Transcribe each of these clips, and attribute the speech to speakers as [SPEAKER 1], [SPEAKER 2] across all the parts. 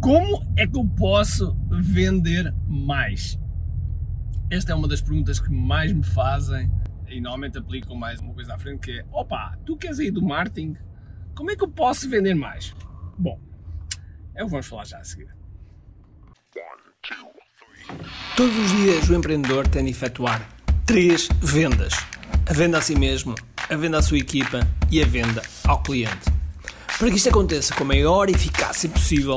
[SPEAKER 1] Como é que eu posso vender mais? Esta é uma das perguntas que mais me fazem e normalmente aplicam mais uma coisa à frente que é opa, tu queres ir do marketing? Como é que eu posso vender mais? Bom, é o que vamos falar já a seguir. Todos os dias o empreendedor tem de efetuar três vendas: a venda a si mesmo, a venda à sua equipa e a venda ao cliente. Para que isto aconteça com a maior eficácia possível,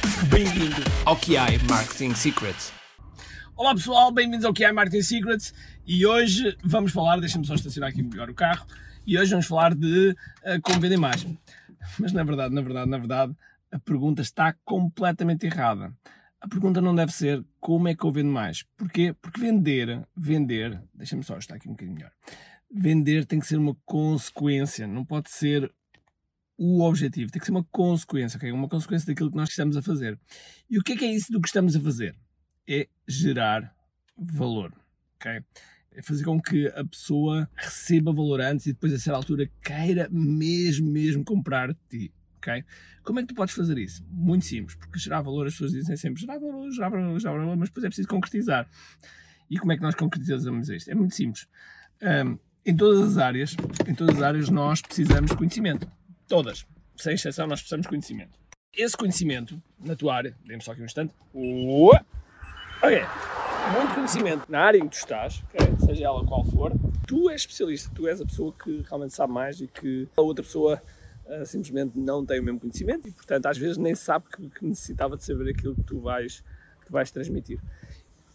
[SPEAKER 1] Bem-vindo ao QI Marketing Secrets. Olá pessoal, bem-vindos ao QI Marketing Secrets e hoje vamos falar, deixa-me só estacionar aqui melhor o carro, e hoje vamos falar de uh, como vender mais. Mas na verdade, na verdade, na verdade, a pergunta está completamente errada. A pergunta não deve ser como é que eu vendo mais. Porquê? Porque vender, vender, deixa-me só estar aqui um bocadinho melhor. Vender tem que ser uma consequência, não pode ser o objetivo, tem que ser uma consequência, okay? uma consequência daquilo que nós estamos a fazer. E o que é que é isso do que estamos a fazer? É gerar valor, ok? É fazer com que a pessoa receba valor antes e depois a certa altura queira mesmo, mesmo comprar de ti? Como é que tu podes fazer isso? Muito simples, porque gerar valor, as pessoas dizem sempre gerar valor, gerar valor, gerar valor, mas depois é preciso concretizar. E como é que nós concretizamos isto? É muito simples. Um, em todas as áreas, em todas as áreas nós precisamos de conhecimento. Todas. Sem exceção, nós precisamos de conhecimento. Esse conhecimento, na tua área, dê-me só aqui um instante. Ok. Muito conhecimento na área em que tu estás, okay? seja ela qual for, tu és especialista, tu és a pessoa que realmente sabe mais e que a outra pessoa uh, simplesmente não tem o mesmo conhecimento e, portanto, às vezes nem sabe que, que necessitava de saber aquilo que tu vais, que tu vais transmitir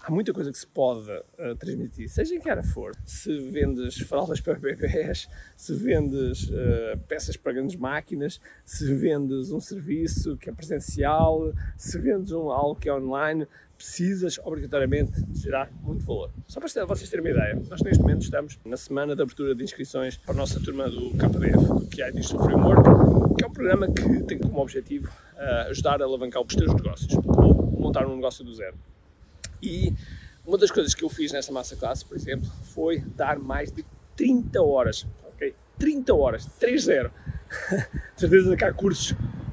[SPEAKER 1] há muita coisa que se pode uh, transmitir, seja em que área for. Se vendes fraldas para bebés, se vendes uh, peças para grandes máquinas, se vendes um serviço que é presencial, se vendes um, algo que é online, precisas obrigatoriamente de gerar muito valor. Só para vocês terem uma ideia, nós neste momento estamos na semana de abertura de inscrições para a nossa turma do KPDF, do QI Digital Framework, que é um programa que tem como objetivo uh, ajudar a alavancar os teus negócios, ou montar um negócio do zero. E uma das coisas que eu fiz nessa massa classe, por exemplo, foi dar mais de 30 horas, ok? 30 horas, 3-0. de certeza que há cursos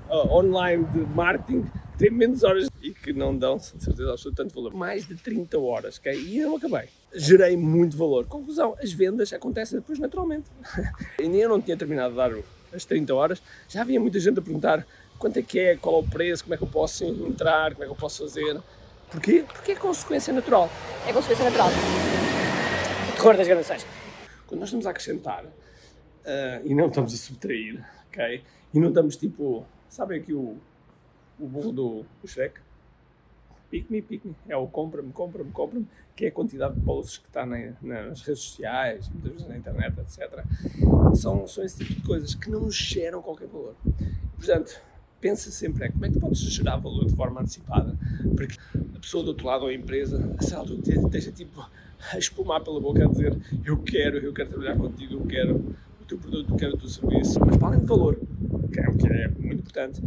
[SPEAKER 1] uh, online de marketing que têm menos horas e que não dão, de certeza absoluta, tanto valor. Mais de 30 horas, ok? E eu acabei. Gerei muito valor. Conclusão, as vendas acontecem depois naturalmente. Ainda eu não tinha terminado de dar as 30 horas, já havia muita gente a perguntar quanto é que é, qual é o preço, como é que eu posso entrar, como é que eu posso fazer. Porquê? Porque é consequência natural.
[SPEAKER 2] É consequência natural. O terror das gravações.
[SPEAKER 1] Quando nós estamos a acrescentar uh, e não estamos a subtrair, ok? E não estamos tipo, sabem aqui o, o burro do, do Shrek? Pick-me, pick-me. É o compra-me, compra-me, compra-me, que é a quantidade de posts que está na, nas redes sociais, muitas vezes na internet, etc. São, são esse tipo de coisas que não geram qualquer valor. Portanto, pensa sempre é como é que podes gerar valor de forma antecipada para que a pessoa do outro lado ou a empresa, a altura, esteja tipo a espumar pela boca a dizer eu quero, eu quero trabalhar contigo, eu quero o teu produto, eu quero o teu serviço. Mas para além de valor, que é o que é muito importante,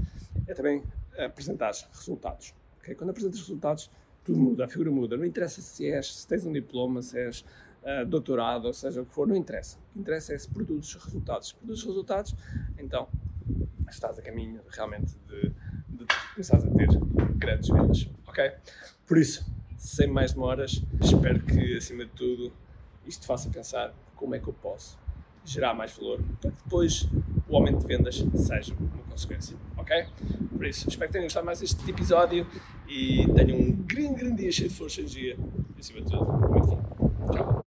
[SPEAKER 1] é também apresentar resultados. Okay? Quando apresentas resultados, tudo muda, a figura muda. Não interessa se és, se tens um diploma, se és uh, doutorado, ou seja o que for, não interessa. O que interessa é se produzes resultados. Se produzes resultados, então estás a caminho realmente de, de começares a ter grandes vendas, ok? Por isso, sem mais demoras, espero que acima de tudo isto te faça pensar como é que eu posso gerar mais valor para que depois o aumento de vendas seja uma consequência, ok? Por isso, espero que tenham gostado mais deste episódio e tenham um grande, grande dia cheio de força e energia. E acima de tudo, muito bom. Tchau.